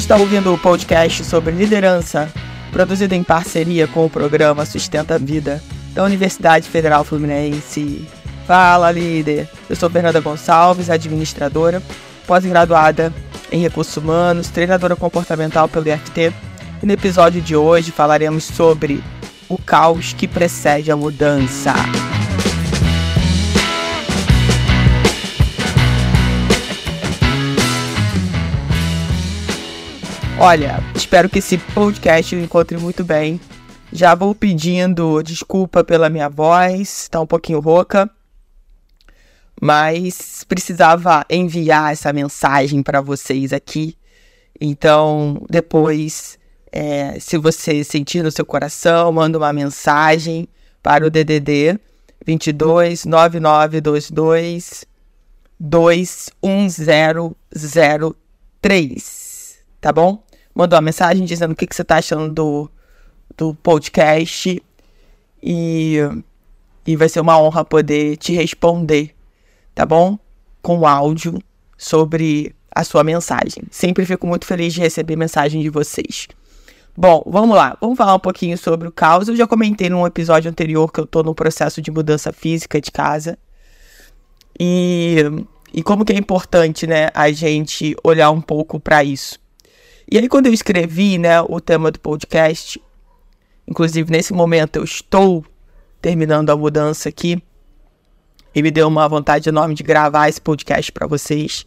está ouvindo o podcast sobre liderança, produzido em parceria com o programa Sustenta a Vida da Universidade Federal Fluminense. Fala, líder! Eu sou Fernanda Gonçalves, administradora, pós-graduada em recursos humanos, treinadora comportamental pelo IFT. E no episódio de hoje falaremos sobre o caos que precede a mudança. Olha, espero que esse podcast o encontre muito bem. Já vou pedindo desculpa pela minha voz, tá um pouquinho rouca, mas precisava enviar essa mensagem para vocês aqui. Então, depois, é, se você sentir no seu coração, manda uma mensagem para o DDD 22 9922 21003, tá bom? Mandou uma mensagem dizendo o que, que você está achando do, do podcast. E, e vai ser uma honra poder te responder, tá bom? Com áudio sobre a sua mensagem. Sempre fico muito feliz de receber mensagem de vocês. Bom, vamos lá. Vamos falar um pouquinho sobre o caos. Eu já comentei num episódio anterior que eu estou no processo de mudança física de casa. E, e como que é importante, né, a gente olhar um pouco para isso. E aí, quando eu escrevi né, o tema do podcast, inclusive nesse momento eu estou terminando a mudança aqui, e me deu uma vontade enorme de gravar esse podcast para vocês,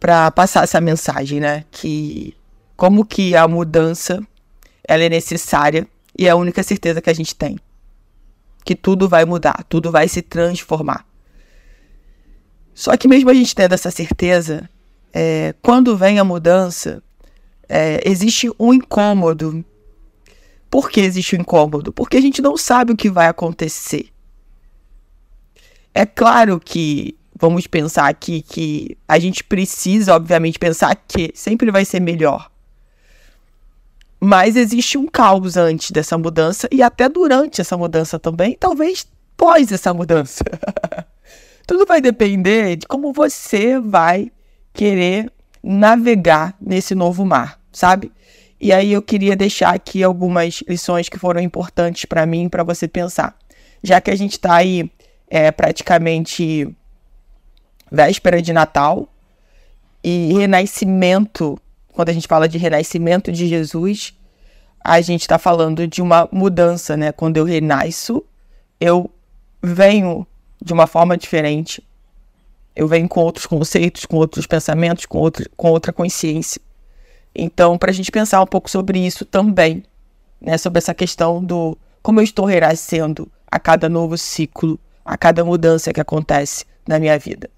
para passar essa mensagem, né? Que como que a mudança ela é necessária e é a única certeza que a gente tem. Que tudo vai mudar, tudo vai se transformar. Só que mesmo a gente tendo essa certeza, é, quando vem a mudança, é, existe um incômodo. Por que existe um incômodo? Porque a gente não sabe o que vai acontecer. É claro que vamos pensar aqui que a gente precisa, obviamente, pensar que sempre vai ser melhor. Mas existe um caos antes dessa mudança e até durante essa mudança também, talvez pós essa mudança. Tudo vai depender de como você vai querer navegar nesse novo mar sabe? E aí eu queria deixar aqui algumas lições que foram importantes para mim, para você pensar. Já que a gente está aí é, praticamente véspera de Natal e renascimento, quando a gente fala de renascimento de Jesus, a gente está falando de uma mudança, né? Quando eu renasço, eu venho de uma forma diferente. Eu venho com outros conceitos, com outros pensamentos, com, outro, com outra consciência. Então, para a gente pensar um pouco sobre isso também, né, sobre essa questão do como eu estou renascendo a cada novo ciclo, a cada mudança que acontece na minha vida.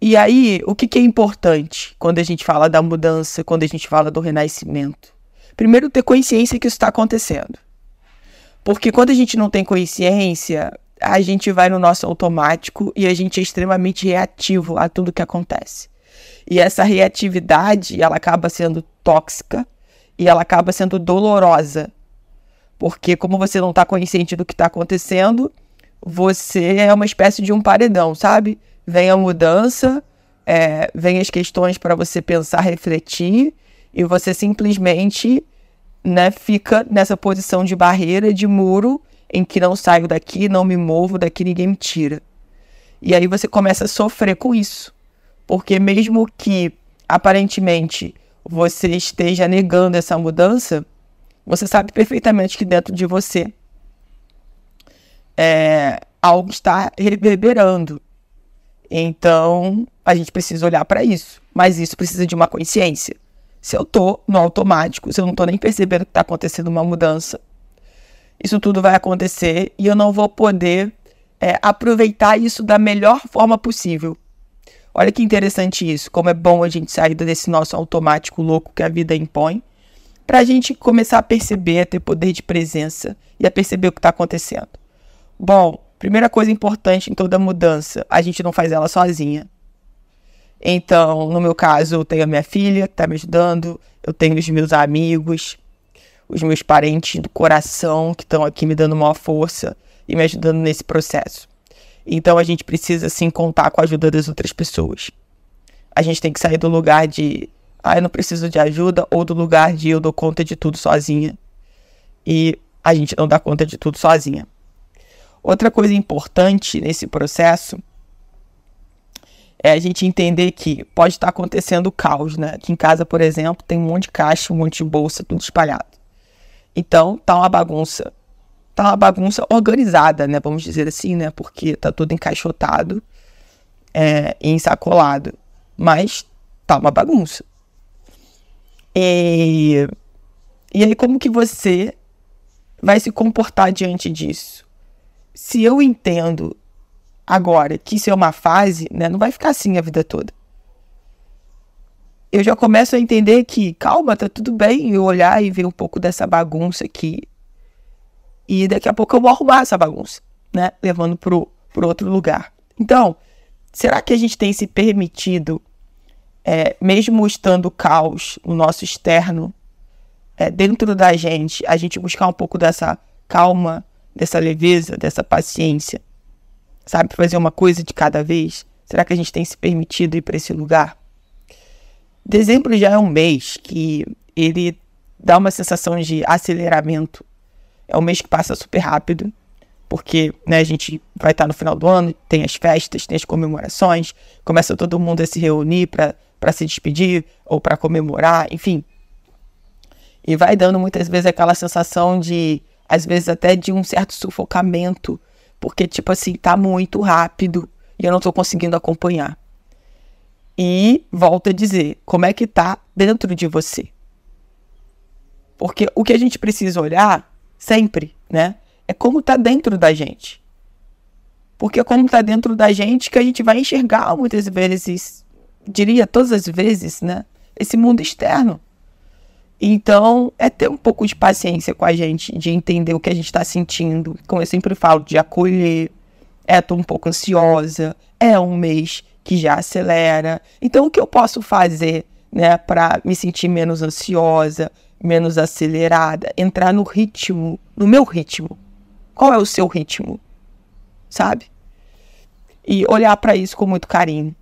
E aí, o que, que é importante quando a gente fala da mudança, quando a gente fala do renascimento? Primeiro, ter consciência que isso está acontecendo. Porque quando a gente não tem consciência, a gente vai no nosso automático e a gente é extremamente reativo a tudo que acontece. E essa reatividade, ela acaba sendo tóxica e ela acaba sendo dolorosa. Porque como você não está consciente do que está acontecendo, você é uma espécie de um paredão, sabe? Vem a mudança, é, vem as questões para você pensar, refletir, e você simplesmente né, fica nessa posição de barreira, de muro, em que não saio daqui, não me movo, daqui ninguém me tira. E aí você começa a sofrer com isso. Porque mesmo que aparentemente você esteja negando essa mudança, você sabe perfeitamente que dentro de você é, algo está reverberando. Então, a gente precisa olhar para isso. Mas isso precisa de uma consciência. Se eu estou no automático, se eu não estou nem percebendo que está acontecendo uma mudança, isso tudo vai acontecer e eu não vou poder é, aproveitar isso da melhor forma possível. Olha que interessante isso, como é bom a gente sair desse nosso automático louco que a vida impõe, para a gente começar a perceber, a ter poder de presença e a perceber o que está acontecendo. Bom, primeira coisa importante em toda mudança, a gente não faz ela sozinha. Então, no meu caso, eu tenho a minha filha que está me ajudando, eu tenho os meus amigos, os meus parentes do coração que estão aqui me dando maior força e me ajudando nesse processo. Então a gente precisa sim contar com a ajuda das outras pessoas. A gente tem que sair do lugar de ah, eu não preciso de ajuda, ou do lugar de eu dou conta de tudo sozinha. E a gente não dá conta de tudo sozinha. Outra coisa importante nesse processo é a gente entender que pode estar acontecendo caos, né? Aqui em casa, por exemplo, tem um monte de caixa, um monte de bolsa, tudo espalhado. Então, tá uma bagunça. Tá uma bagunça organizada, né? Vamos dizer assim, né? Porque tá tudo encaixotado é, e ensacolado. Mas tá uma bagunça. E, e aí, como que você vai se comportar diante disso? Se eu entendo agora que isso é uma fase, né, não vai ficar assim a vida toda. Eu já começo a entender que, calma, tá tudo bem eu olhar e ver um pouco dessa bagunça aqui. E daqui a pouco eu vou arrumar essa bagunça, né? Levando pro, pro outro lugar. Então, será que a gente tem se permitido é, mesmo estando caos no nosso externo, é, dentro da gente, a gente buscar um pouco dessa calma, dessa leveza, dessa paciência, sabe? Fazer uma coisa de cada vez. Será que a gente tem se permitido ir para esse lugar? Dezembro já é um mês que ele dá uma sensação de aceleramento. É um mês que passa super rápido, porque né, a gente vai estar no final do ano, tem as festas, tem as comemorações, começa todo mundo a se reunir para se despedir ou para comemorar, enfim. E vai dando muitas vezes aquela sensação de, às vezes até de um certo sufocamento, porque tipo assim, tá muito rápido e eu não tô conseguindo acompanhar. E volto a dizer, como é que tá dentro de você? Porque o que a gente precisa olhar sempre, né, é como tá dentro da gente. Porque é como tá dentro da gente que a gente vai enxergar muitas vezes diria todas as vezes, né? Esse mundo externo. Então, é ter um pouco de paciência com a gente, de entender o que a gente está sentindo. Como eu sempre falo, de acolher. É, tô um pouco ansiosa. É um mês que já acelera. Então, o que eu posso fazer, né, para me sentir menos ansiosa, menos acelerada, entrar no ritmo, no meu ritmo? Qual é o seu ritmo? Sabe? E olhar para isso com muito carinho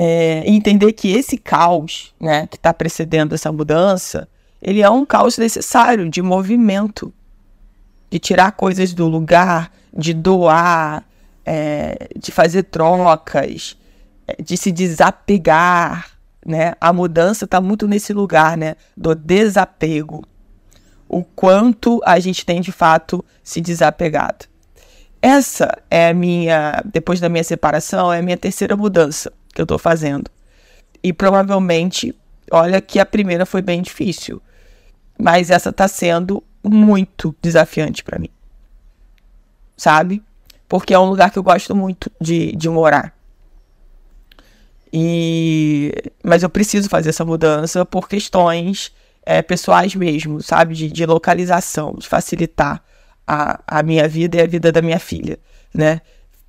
é, entender que esse caos né, que está precedendo essa mudança, ele é um caos necessário de movimento, de tirar coisas do lugar, de doar, é, de fazer trocas, é, de se desapegar, né? A mudança está muito nesse lugar, né? Do desapego. O quanto a gente tem de fato se desapegado. Essa é a minha, depois da minha separação, é a minha terceira mudança que eu tô fazendo. E provavelmente, olha que a primeira foi bem difícil, mas essa tá sendo muito desafiante para mim. Sabe? Porque é um lugar que eu gosto muito de, de morar. E mas eu preciso fazer essa mudança por questões é, pessoais mesmo, sabe? De, de localização, de facilitar a, a minha vida e a vida da minha filha, né?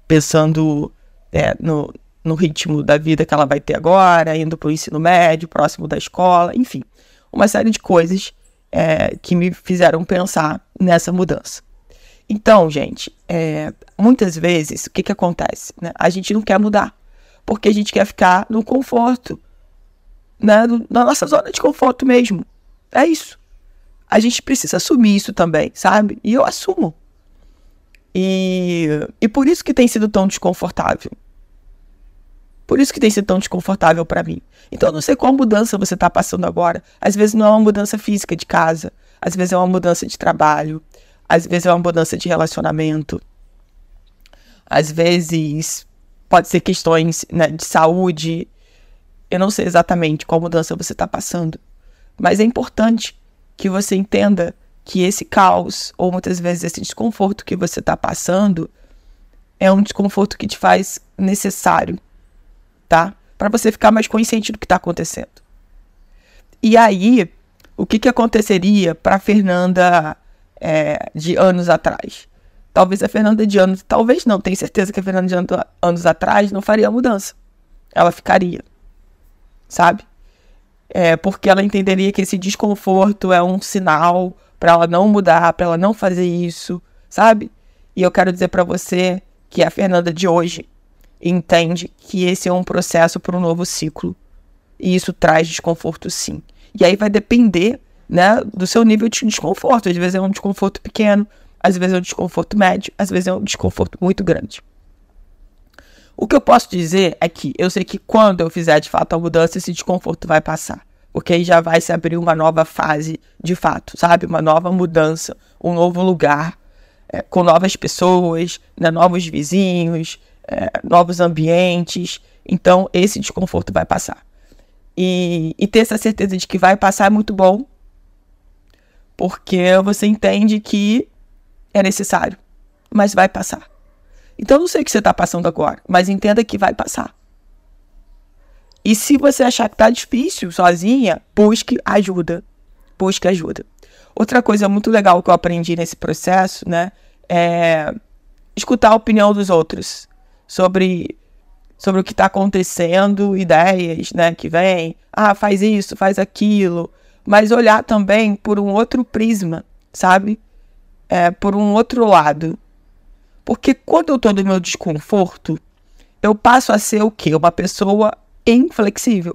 Pensando é, no, no ritmo da vida que ela vai ter agora, indo para o ensino médio, próximo da escola, enfim, uma série de coisas é, que me fizeram pensar nessa mudança. Então, gente, é, muitas vezes o que, que acontece? Né? A gente não quer mudar, porque a gente quer ficar no conforto, né? na nossa zona de conforto mesmo. É isso. A gente precisa assumir isso também, sabe? E eu assumo. E, e por isso que tem sido tão desconfortável. Por isso que tem sido tão desconfortável para mim. Então eu não sei qual mudança você está passando agora. Às vezes não é uma mudança física de casa, às vezes é uma mudança de trabalho, às vezes é uma mudança de relacionamento, às vezes pode ser questões né, de saúde. Eu não sei exatamente qual mudança você está passando, mas é importante que você entenda que esse caos, ou muitas vezes esse desconforto que você está passando, é um desconforto que te faz necessário tá? Para você ficar mais consciente do que está acontecendo. E aí, o que, que aconteceria para Fernanda é, de anos atrás? Talvez a Fernanda de anos, talvez não, tenho certeza que a Fernanda de anos, anos atrás não faria mudança. Ela ficaria, sabe? É, porque ela entenderia que esse desconforto é um sinal para ela não mudar, para ela não fazer isso, sabe? E eu quero dizer para você que a Fernanda de hoje entende que esse é um processo para um novo ciclo, E isso traz desconforto sim. E aí vai depender, né, do seu nível de desconforto. Às vezes é um desconforto pequeno, às vezes é um desconforto médio, às vezes é um desconforto muito grande. O que eu posso dizer é que eu sei que quando eu fizer de fato a mudança, esse desconforto vai passar. Porque aí já vai se abrir uma nova fase de fato, sabe? Uma nova mudança, um novo lugar, é, com novas pessoas, né? novos vizinhos, é, novos ambientes. Então, esse desconforto vai passar. E, e ter essa certeza de que vai passar é muito bom, porque você entende que é necessário, mas vai passar. Então, não sei o que você está passando agora, mas entenda que vai passar. E se você achar que está difícil sozinha, busque ajuda. Busque ajuda. Outra coisa muito legal que eu aprendi nesse processo, né, é escutar a opinião dos outros sobre sobre o que está acontecendo, ideias, né, que vem, ah, faz isso, faz aquilo, mas olhar também por um outro prisma, sabe? É, por um outro lado. Porque quando eu estou no meu desconforto, eu passo a ser o quê? Uma pessoa inflexível.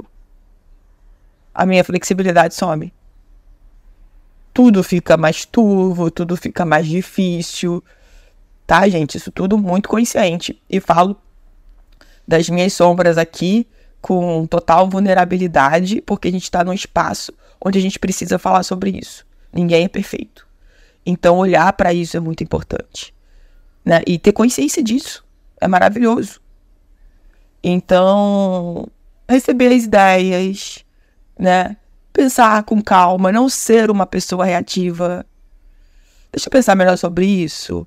A minha flexibilidade some. Tudo fica mais turvo, tudo fica mais difícil. Tá, gente? Isso tudo muito consciente. E falo das minhas sombras aqui com total vulnerabilidade, porque a gente está num espaço onde a gente precisa falar sobre isso. Ninguém é perfeito. Então, olhar para isso é muito importante. Né? E ter consciência disso é maravilhoso. Então, receber as ideias, né? Pensar com calma, não ser uma pessoa reativa. Deixa eu pensar melhor sobre isso.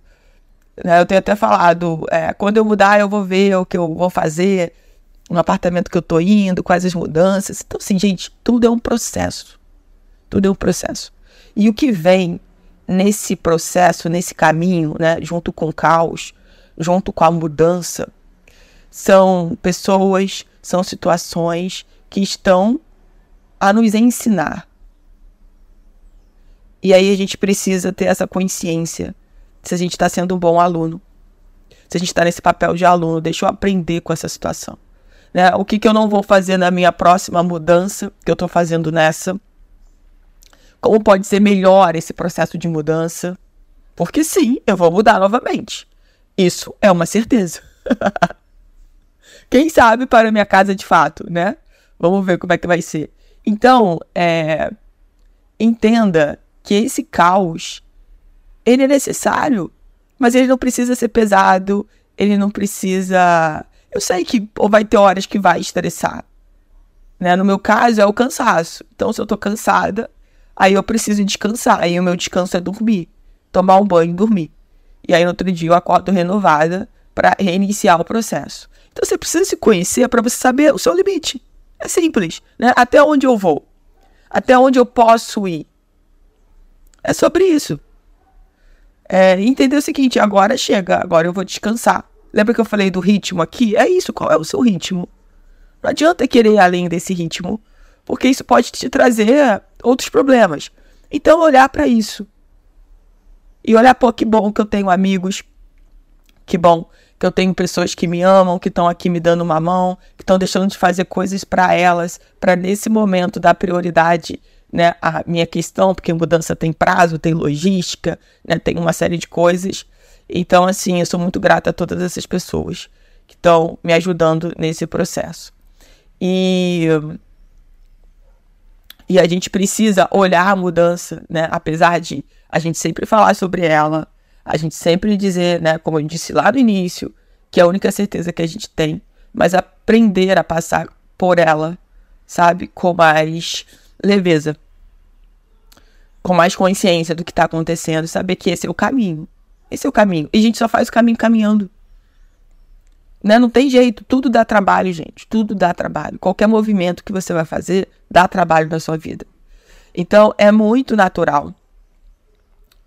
Né? Eu tenho até falado, é, quando eu mudar, eu vou ver o que eu vou fazer no apartamento que eu tô indo, quais as mudanças. Então, assim, gente, tudo é um processo. Tudo é um processo. E o que vem nesse processo, nesse caminho, né, junto com o caos, junto com a mudança, são pessoas, são situações que estão a nos ensinar. E aí a gente precisa ter essa consciência se a gente está sendo um bom aluno. Se a gente está nesse papel de aluno, deixa eu aprender com essa situação. Né? O que, que eu não vou fazer na minha próxima mudança que eu estou fazendo nessa? Como pode ser melhor esse processo de mudança? Porque sim, eu vou mudar novamente. Isso é uma certeza. Quem sabe para minha casa de fato, né? Vamos ver como é que vai ser. Então, é, entenda que esse caos ele é necessário, mas ele não precisa ser pesado, ele não precisa. Eu sei que ou vai ter horas que vai estressar. Né? No meu caso, é o cansaço. Então, se eu tô cansada, aí eu preciso descansar. Aí o meu descanso é dormir, tomar um banho e dormir. E aí no outro dia eu acordo renovada para reiniciar o processo. Então você precisa se conhecer para você saber o seu limite. É simples, né? Até onde eu vou? Até onde eu posso ir? É sobre isso. É, entender o seguinte, agora chega, agora eu vou descansar. Lembra que eu falei do ritmo aqui? É isso, qual é o seu ritmo? Não adianta querer ir além desse ritmo, porque isso pode te trazer outros problemas. Então, olhar para isso. E olhar, pô, que bom que eu tenho amigos, que bom que eu tenho pessoas que me amam, que estão aqui me dando uma mão, que estão deixando de fazer coisas para elas, para nesse momento dar prioridade né, a minha questão, porque mudança tem prazo, tem logística, né, tem uma série de coisas. Então, assim, eu sou muito grata a todas essas pessoas que estão me ajudando nesse processo. E, e a gente precisa olhar a mudança, né, apesar de a gente sempre falar sobre ela, a gente sempre dizer, né, como eu disse lá no início, que é a única certeza que a gente tem, mas aprender a passar por ela, sabe, com mais leveza, com mais consciência do que está acontecendo, saber que esse é o caminho. Esse é o caminho. E a gente só faz o caminho caminhando. Né? Não tem jeito. Tudo dá trabalho, gente. Tudo dá trabalho. Qualquer movimento que você vai fazer dá trabalho na sua vida. Então, é muito natural.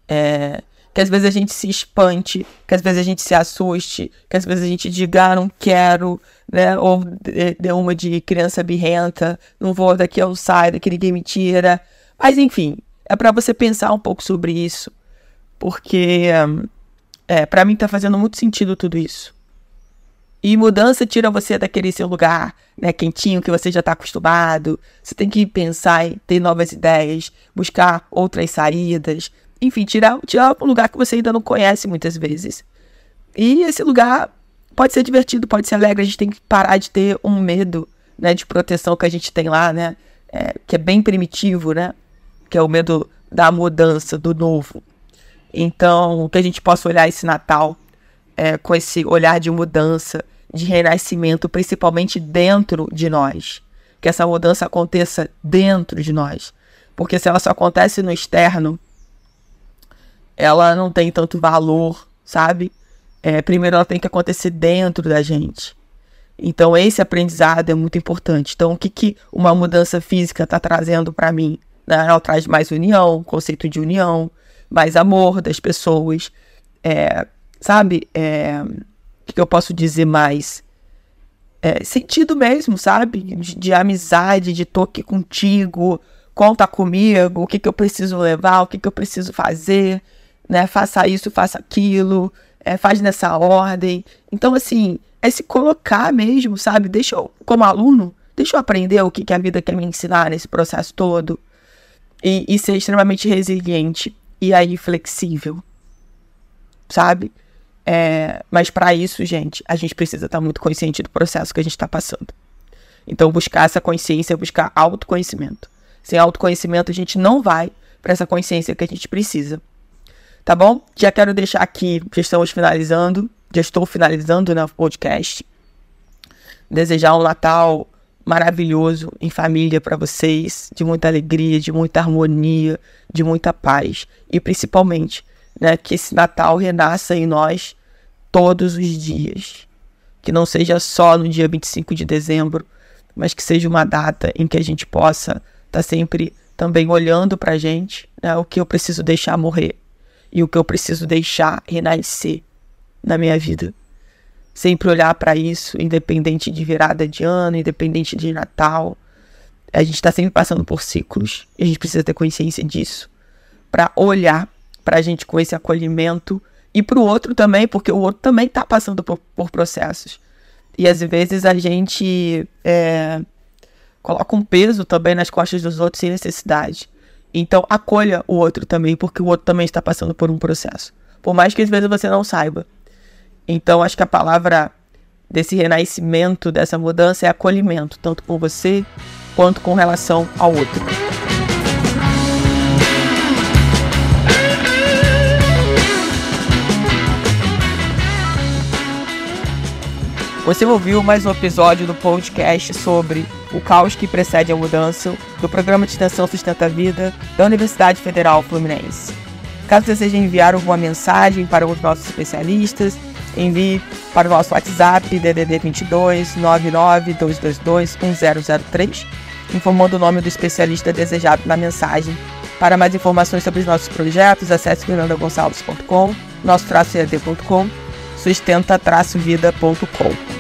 É, que às vezes a gente se espante, que às vezes a gente se assuste, que às vezes a gente diga, ah, não quero, né? Ou dê uma de criança birrenta, não vou, daqui eu saio, daqui ninguém me tira. Mas enfim, é para você pensar um pouco sobre isso, porque é, para mim tá fazendo muito sentido tudo isso. E mudança tira você daquele seu lugar, né, quentinho que você já está acostumado. Você tem que pensar em ter novas ideias, buscar outras saídas, enfim, tirar, tirar um lugar que você ainda não conhece muitas vezes. E esse lugar pode ser divertido, pode ser alegre. A gente tem que parar de ter um medo, né, de proteção que a gente tem lá, né, é, que é bem primitivo, né, que é o medo da mudança, do novo. Então, que a gente possa olhar esse Natal é, com esse olhar de mudança, de renascimento, principalmente dentro de nós. Que essa mudança aconteça dentro de nós. Porque se ela só acontece no externo, ela não tem tanto valor, sabe? É, primeiro ela tem que acontecer dentro da gente. Então esse aprendizado é muito importante. Então o que, que uma mudança física está trazendo para mim? Né? Ela traz mais união, conceito de união, mais amor das pessoas, é, sabe? É, o que eu posso dizer mais? É, sentido mesmo, sabe? De, de, amizade, de toque contigo, conta comigo, o que, que eu preciso levar, o que, que eu preciso fazer, né? Faça isso, faça aquilo, é, faz nessa ordem. Então, assim, é se colocar mesmo, sabe? Deixa eu, como aluno, deixa eu aprender o que, que a vida quer me ensinar nesse processo todo. E, e ser extremamente resiliente e aí flexível, sabe? É, mas para isso, gente, a gente precisa estar tá muito consciente do processo que a gente está passando. Então, buscar essa consciência, buscar autoconhecimento. Sem autoconhecimento, a gente não vai para essa consciência que a gente precisa. Tá bom? Já quero deixar aqui, já estamos finalizando, já estou finalizando né, podcast. Desejar um Natal maravilhoso em família para vocês, de muita alegria, de muita harmonia, de muita paz e principalmente, né, que esse Natal renasça em nós todos os dias. Que não seja só no dia 25 de dezembro, mas que seja uma data em que a gente possa estar tá sempre também olhando para a gente, né, o que eu preciso deixar morrer e o que eu preciso deixar renascer na minha vida. Sempre olhar para isso, independente de virada de ano, independente de Natal. A gente está sempre passando por ciclos e a gente precisa ter consciência disso para olhar para a gente com esse acolhimento e para o outro também, porque o outro também está passando por, por, processos. E às vezes a gente é, coloca um peso também nas costas dos outros sem necessidade. Então acolha o outro também, porque o outro também está passando por um processo. Por mais que às vezes você não saiba. Então acho que a palavra desse renascimento, dessa mudança é acolhimento, tanto com você quanto com relação ao outro. Você ouviu mais um episódio do podcast sobre o caos que precede a mudança do Programa de Extensão Sustenta a Vida da Universidade Federal Fluminense. Caso deseje enviar alguma mensagem para os nossos especialistas, envie para o nosso WhatsApp DDD 22 99 222 1003, informando o nome do especialista desejado na mensagem. Para mais informações sobre os nossos projetos, acesse fernandagonçalves.com, nosso-ed.com, sustenta-vida.com.